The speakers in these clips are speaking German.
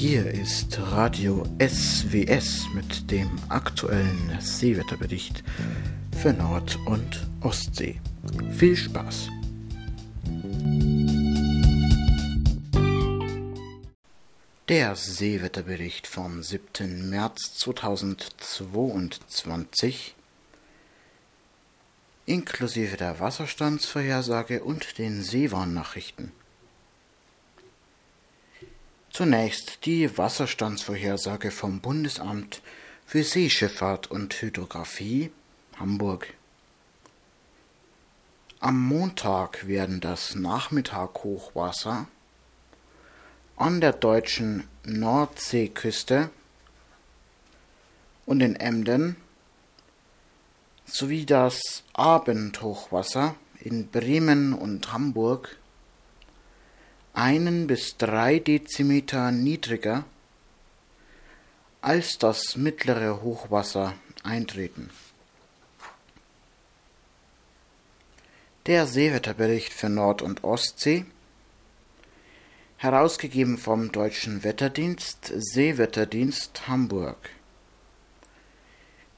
Hier ist Radio SWS mit dem aktuellen Seewetterbericht für Nord- und Ostsee. Viel Spaß! Der Seewetterbericht vom 7. März 2022 inklusive der Wasserstandsvorhersage und den Seewarnnachrichten. Zunächst die Wasserstandsvorhersage vom Bundesamt für Seeschifffahrt und Hydrographie Hamburg. Am Montag werden das Nachmittaghochwasser an der deutschen Nordseeküste und in Emden sowie das Abendhochwasser in Bremen und Hamburg einen bis drei Dezimeter niedriger als das mittlere Hochwasser eintreten. Der Seewetterbericht für Nord- und Ostsee, herausgegeben vom Deutschen Wetterdienst Seewetterdienst Hamburg.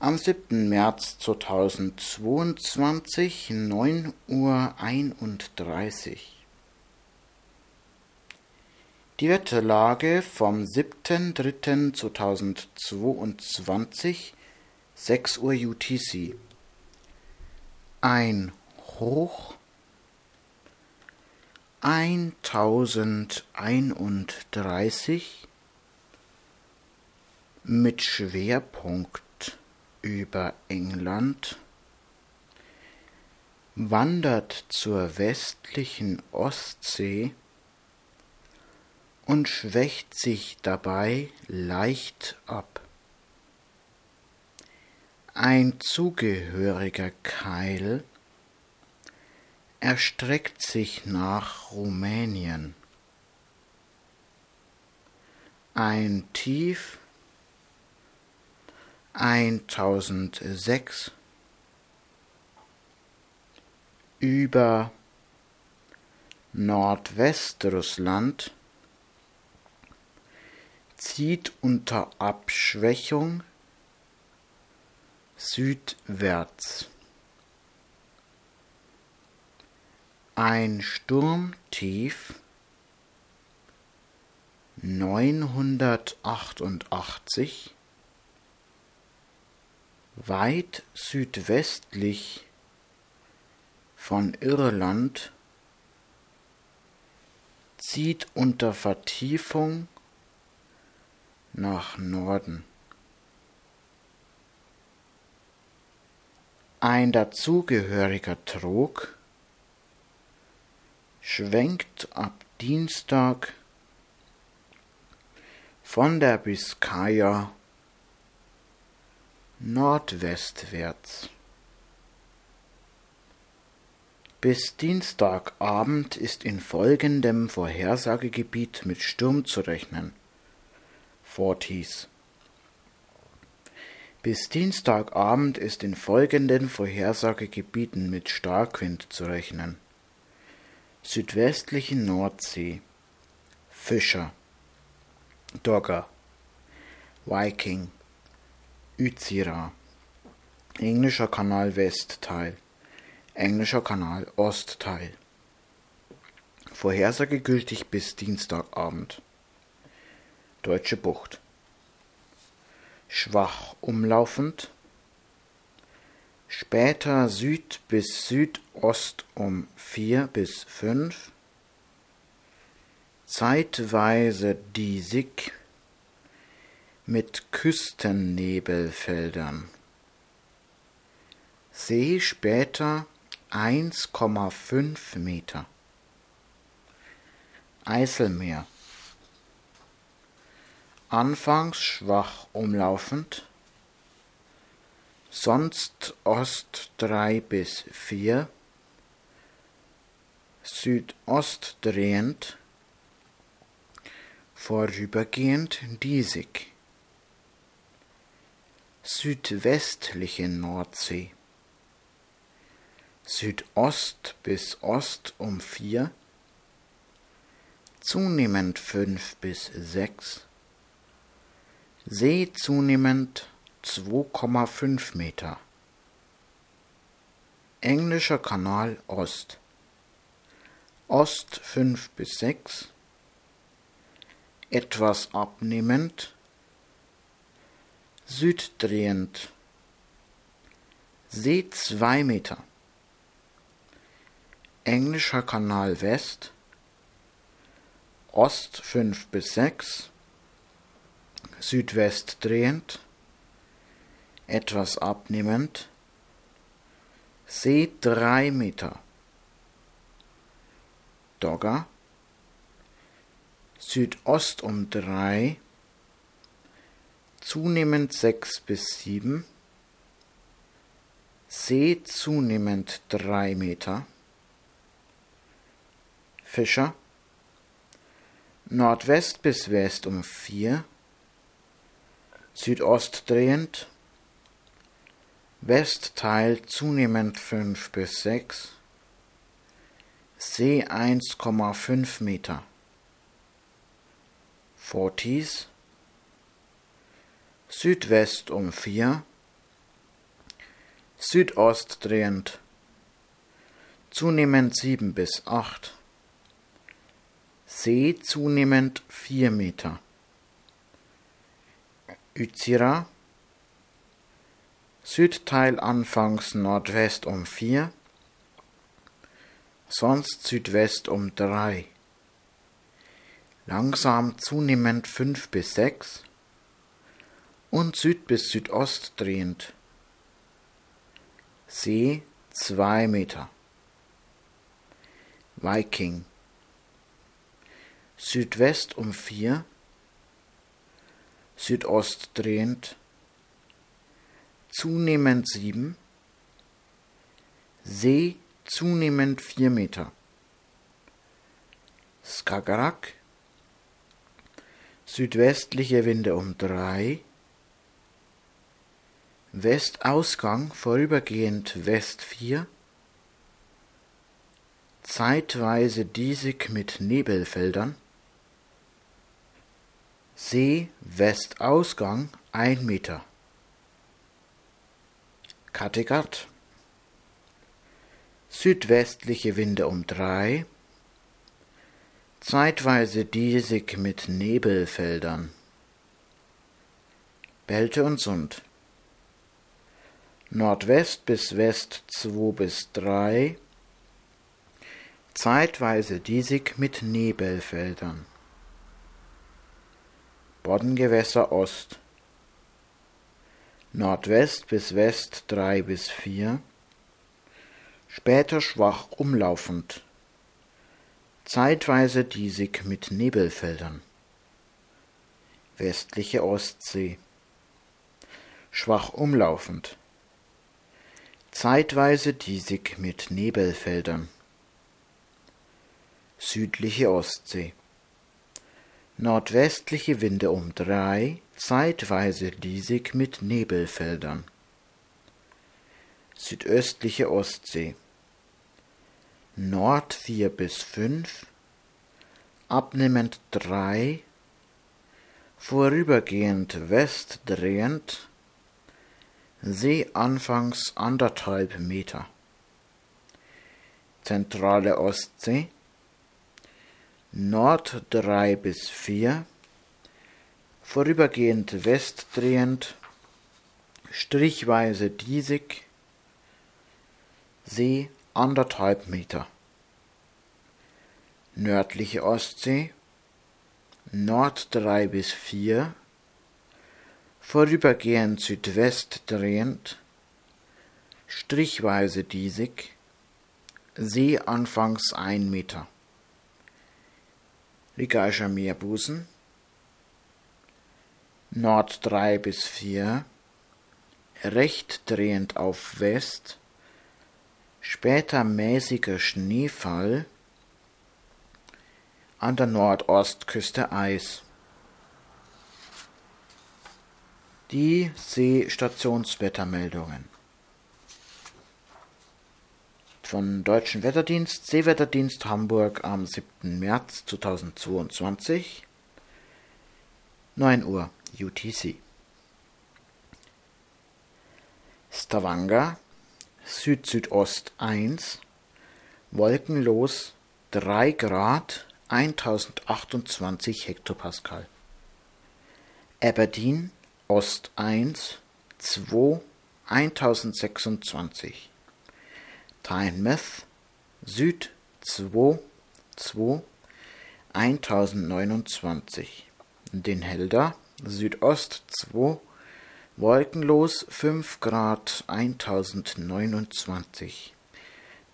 Am 7. März 2022, 9 Uhr 31. Die Wetterlage vom 7.3.2022, 6 Uhr UTC. Ein Hoch. 1031 mit Schwerpunkt über England. Wandert zur westlichen Ostsee und schwächt sich dabei leicht ab. Ein zugehöriger Keil erstreckt sich nach Rumänien. Ein Tief 1006 über Nordwestrussland zieht unter Abschwächung südwärts. Ein Sturmtief 988 weit südwestlich von Irland zieht unter Vertiefung nach Norden. Ein dazugehöriger Trog schwenkt ab Dienstag von der Biskaya nordwestwärts. Bis Dienstagabend ist in folgendem Vorhersagegebiet mit Sturm zu rechnen. Forties. Bis Dienstagabend ist in folgenden Vorhersagegebieten mit Starkwind zu rechnen: südwestliche Nordsee, Fischer, Dogger, Viking, Utsira, Englischer Kanal Westteil, Englischer Kanal Ostteil. Vorhersage gültig bis Dienstagabend. Deutsche Bucht. Schwach umlaufend. Später Süd bis Südost um 4 bis 5. Zeitweise diesig mit Küstennebelfeldern. See später 1,5 Meter. Eiselmeer anfangs schwach umlaufend, sonst Ost 3 bis 4, Südost drehend, vorübergehend diesig, südwestliche Nordsee, Südost bis Ost um 4, zunehmend 5 bis 6, See zunehmend 2,5 Meter. Englischer Kanal Ost. Ost 5 bis 6. Etwas abnehmend. Süddrehend. See 2 Meter. Englischer Kanal West. Ost 5 bis 6 Südwest drehend, etwas abnehmend, See 3 Meter. Dogger, Südost um 3, zunehmend 6 bis 7, See zunehmend 3 Meter, Fischer, Nordwest bis West um 4, Südost drehend, Westteil zunehmend 5 bis 6, See 1,5 Meter. Forties, Südwest um 4, Südost drehend, zunehmend 7 bis 8, See zunehmend 4 Meter. Uzira, Südteil anfangs Nordwest um 4, sonst Südwest um 3, langsam zunehmend 5 bis 6 und Süd bis Südost drehend. See 2 Meter. Viking. Südwest um 4, Südost drehend, zunehmend 7, See zunehmend 4 Meter. Skagerrak, südwestliche Winde um 3, Westausgang vorübergehend West 4, zeitweise diesig mit Nebelfeldern, See Westausgang ein Meter. Kattegat Südwestliche Winde um drei, zeitweise diesig mit Nebelfeldern. Belte und Sund Nordwest bis West 2 bis 3, zeitweise diesig mit Nebelfeldern. Boddengewässer Ost. Nordwest bis West 3 bis 4, später schwach umlaufend, zeitweise diesig mit Nebelfeldern. Westliche Ostsee. Schwach umlaufend, zeitweise diesig mit Nebelfeldern. Südliche Ostsee Nordwestliche Winde um drei, zeitweise diesig mit Nebelfeldern. Südöstliche Ostsee Nord 4 bis 5, abnehmend 3, vorübergehend westdrehend, See anfangs anderthalb Meter. Zentrale Ostsee Nord 3 bis 4, vorübergehend westdrehend, strichweise diesig, See anderthalb Meter. Nördliche Ostsee, Nord 3 bis 4, vorübergehend südwestdrehend, strichweise diesig, See anfangs ein Meter. Rigaischer Meerbusen, Nord 3 bis 4, recht drehend auf West, später mäßiger Schneefall, an der Nordostküste Eis. Die Seestationswettermeldungen von Deutschen Wetterdienst, Seewetterdienst Hamburg am 7. März 2022, 9 Uhr. UTC. Stavanger Süd-Südost 1 wolkenlos 3 Grad 1028 Hektopascal. Aberdeen Ost 1 2 1026. Tynemouth Süd 2 2 1029. Den Helder Südost 2 wolkenlos 5 Grad 1029.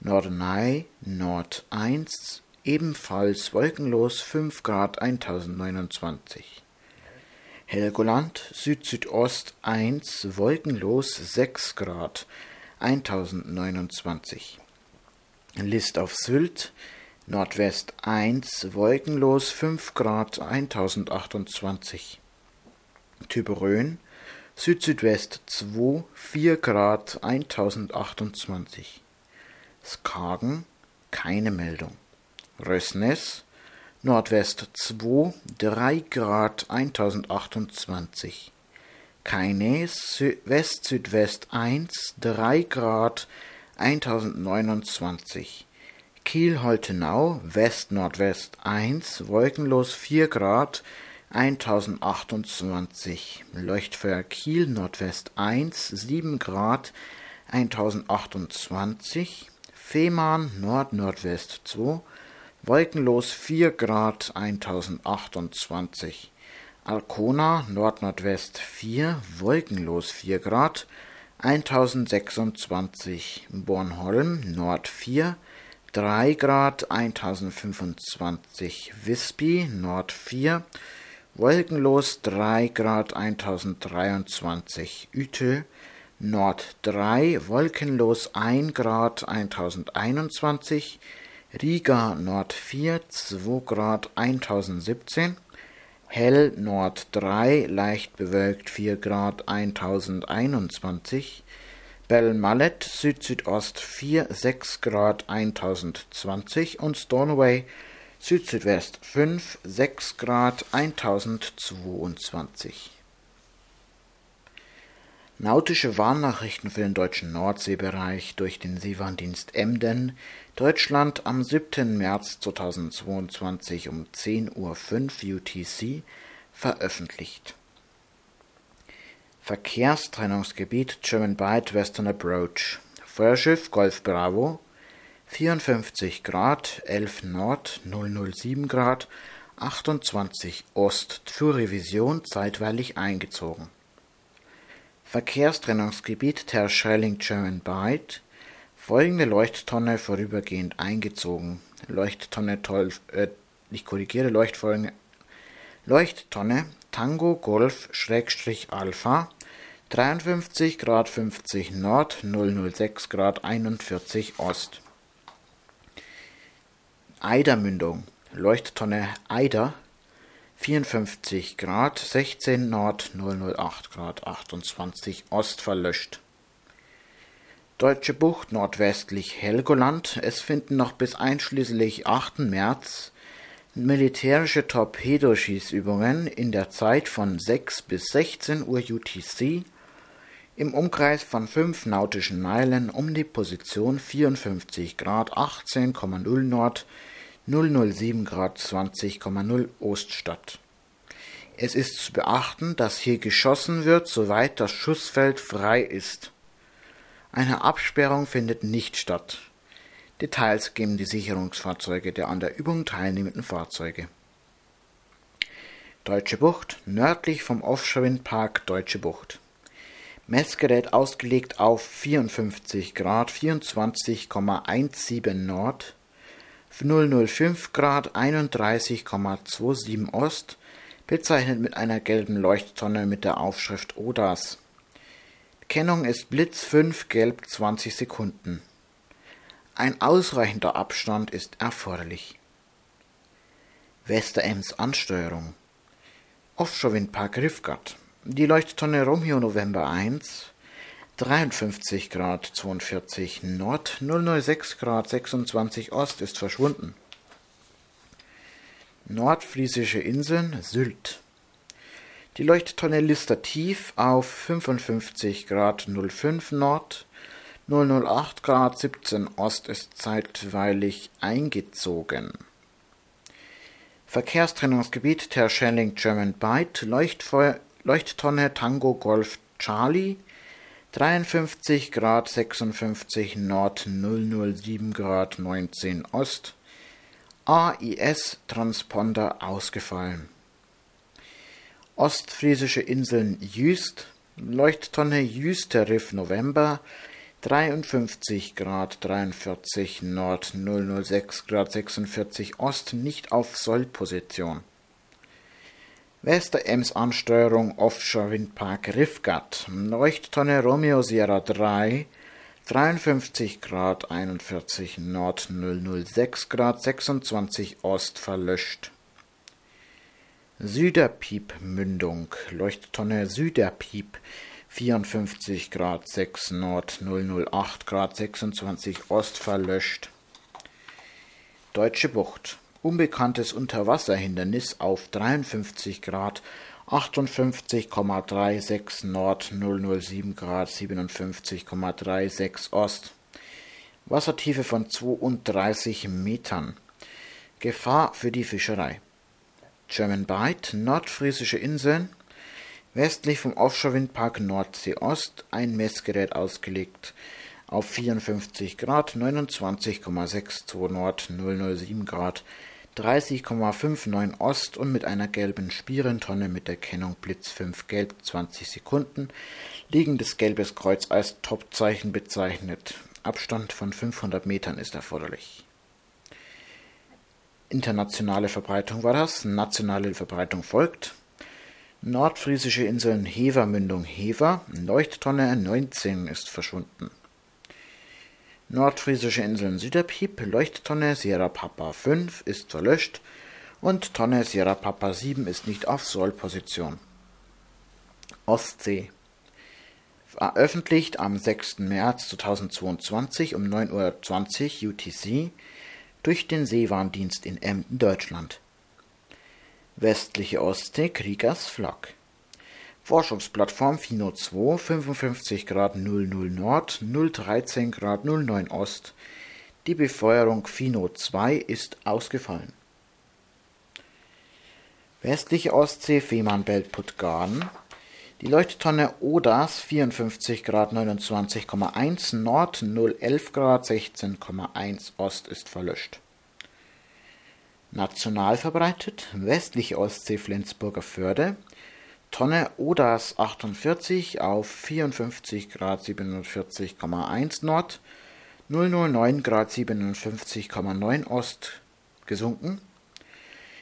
Norderney Nord 1 ebenfalls wolkenlos 5 Grad 1029. Helgoland Süd-Südost 1 wolkenlos 6 Grad 1029. List auf Sylt Nordwest 1 wolkenlos 5 Grad 1028. Tyberön Süd-Südwest 2 4 Grad 1028. Skagen keine Meldung. Rösnes Nordwest 2 3 Grad 1028. Keines West-Südwest 1 3 Grad 1029. Kiel-Holtenau West-Nordwest 1 wolkenlos 4 Grad 1028. Leuchtfeuer Kiel Nordwest 1 7 Grad 1028. Fehmarn Nord-Nordwest 2 wolkenlos 4 Grad 1028. Alcona Nord-Nordwest 4 wolkenlos 4 Grad 1026. Bornholm Nord 4 3 Grad 1025. Visby Nord 4 wolkenlos 3 Grad 1023. Uethe Nord 3 wolkenlos 1 Grad 1021. Riga Nord 4 2 Grad 1017. Hell Nord 3 leicht bewölkt 4 Grad 1021. Belmallet Süd-Südost 4 6 Grad 1020 und Stornoway Süd-Südwest 5 6 Grad 1022. Nautische Warnnachrichten für den deutschen Nordseebereich durch den Seewarndienst Emden, Deutschland am 7. März 2022 um 10.05 Uhr UTC veröffentlicht. Verkehrstrennungsgebiet German Bight Western Approach. Feuerschiff Golf Bravo 54 Grad 11 Nord 007 Grad 28 Ost zur Revision zeitweilig eingezogen. Verkehrstrennungsgebiet Terschelling German Bight folgende Leuchttonne vorübergehend eingezogen. Leuchttonne toll, äh, ich korrigiere, Leuchtfolgende Leuchttonne Tango Golf Schrägstrich Alpha 53 Grad 50 Nord 006 Grad 41 Ost. Eidermündung Leuchttonne Eider 54 Grad 16 Nord 008 Grad 28 Ost verlöscht. Deutsche Bucht nordwestlich Helgoland. Es finden noch bis einschließlich 8. März militärische Torpedoschießübungen in der Zeit von 6 bis 16 Uhr UTC im Umkreis von 5 nautischen Meilen um die Position 54 Grad 18,0 Nord 007 Grad 20,0 Ost statt. Es ist zu beachten, dass hier geschossen wird, soweit das Schussfeld frei ist. Eine Absperrung findet nicht statt. Details geben die Sicherungsfahrzeuge der an der Übung teilnehmenden Fahrzeuge. Deutsche Bucht, nördlich vom Offshore-Windpark Deutsche Bucht. Messgerät ausgelegt auf 54 Grad 24,17 Nord, 005 Grad 31,27 Ost, bezeichnet mit einer gelben Leuchttonne mit der Aufschrift ODAS. Kennung ist Blitz 5 gelb 20 Sekunden. Ein ausreichender Abstand ist erforderlich. Westerems Ansteuerung Offshore-Windpark Riffgard. Die Leuchttonne Romeo November 1 53 Grad 42 Nord 006 Grad 26 Ost ist verschwunden. Nordfriesische Inseln Sylt Die Leuchttonne Lister tief auf 55 Grad 05 Nord, 008 Grad 17 Ost ist zeitweilig eingezogen. Verkehrstrennungsgebiet Terschelling German Leuchtfeuer, Leuchttonne Tango Golf Charlie 53 Grad 56 Nord 007 Grad 19 Ost AIS Transponder ausgefallen Ostfriesische Inseln Jüst, Leuchttonne Jüsterriff November 53 Grad 43 Nord 006 Grad 46 Ost nicht auf Sollposition. Wester-Ems Ansteuerung Offshore Windpark Riffgat, Leuchttonne Romeo Sierra 3 53 Grad 41 Nord 006 Grad 26 Ost verlöscht. Süderpiep-Mündung, Leuchttonne Süderpiep, 54 Grad 6 Nord, 008 Grad 26 Ost verlöscht. Deutsche Bucht, unbekanntes Unterwasserhindernis auf 53 Grad 58,36 Nord, 007 Grad 57,36 Ost. Wassertiefe von 32 Metern. Gefahr für die Fischerei. German Bight, nordfriesische Inseln, westlich vom Offshore-Windpark Nordsee Ost, ein Messgerät ausgelegt auf 54 Grad, 29,62 Nord, 007 Grad, 30,59 Ost und mit einer gelben Spierentonne mit der Kennung Blitz 5 Gelb 20 Sekunden, liegendes gelbes Kreuz als Topzeichen bezeichnet. Abstand von 500 Metern ist erforderlich. Internationale Verbreitung war das, nationale Verbreitung folgt. Nordfriesische Inseln Hever Mündung Hever, Leuchttonne 19 ist verschwunden. Nordfriesische Inseln Süderpiep, Leuchttonne Sierra Papa 5 ist verlöscht und Tonne Sierra Papa 7 ist nicht auf Sollposition. Ostsee Veröffentlicht am 6. März 2022 um 9.20 Uhr UTC durch den Seewarndienst in Emden, Deutschland. Westliche Ostsee Kriegers Flak. Forschungsplattform FINO 2 55 Grad 00 Nord 013 Grad 09 Ost. Die Befeuerung FINO 2 ist ausgefallen. Westliche Ostsee Fehmarnbelt Puttgarden die Leuchttonne Odas 54 Grad 29,1 Nord 011 Grad 16,1 Ost ist verlöscht. National verbreitet westliche Ostsee Flensburger Förde Tonne Odas 48 auf 54 Grad 47,1 Nord 009 Grad 57,9 Ost gesunken.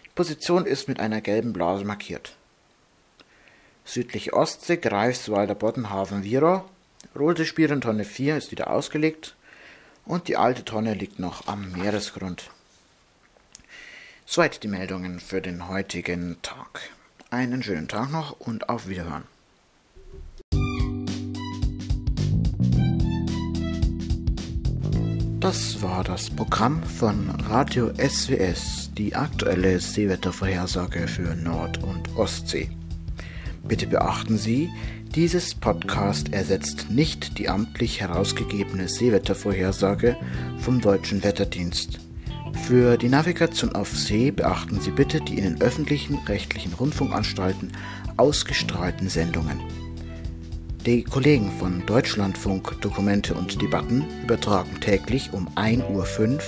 Die Position ist mit einer gelben Blase markiert. Südliche Ostsee, Greifswalder Boddenhafen, Vira. Rote Spierentonne 4 ist wieder ausgelegt und die alte Tonne liegt noch am Meeresgrund. Soweit die Meldungen für den heutigen Tag. Einen schönen Tag noch und auf Wiederhören. Das war das Programm von Radio SWS, die aktuelle Seewettervorhersage für Nord- und Ostsee. Bitte beachten Sie, dieses Podcast ersetzt nicht die amtlich herausgegebene Seewettervorhersage vom Deutschen Wetterdienst. Für die Navigation auf See beachten Sie bitte die in den öffentlichen rechtlichen Rundfunkanstalten ausgestrahlten Sendungen. Die Kollegen von Deutschlandfunk Dokumente und Debatten übertragen täglich um 1.05 Uhr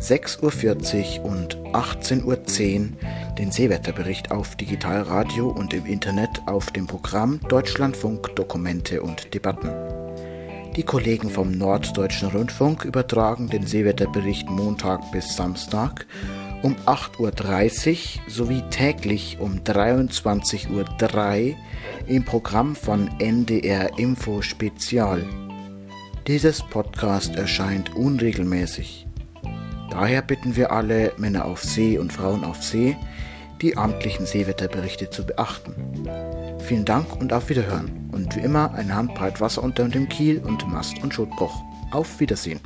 6.40 Uhr und 18.10 Uhr den Seewetterbericht auf Digitalradio und im Internet auf dem Programm Deutschlandfunk Dokumente und Debatten. Die Kollegen vom Norddeutschen Rundfunk übertragen den Seewetterbericht Montag bis Samstag um 8.30 Uhr sowie täglich um 23.03 Uhr im Programm von NDR Info Spezial. Dieses Podcast erscheint unregelmäßig. Daher bitten wir alle Männer auf See und Frauen auf See, die amtlichen Seewetterberichte zu beachten. Vielen Dank und auf Wiederhören. Und wie immer eine Handbreit Wasser unter dem Kiel und Mast- und Schotbruch. Auf Wiedersehen.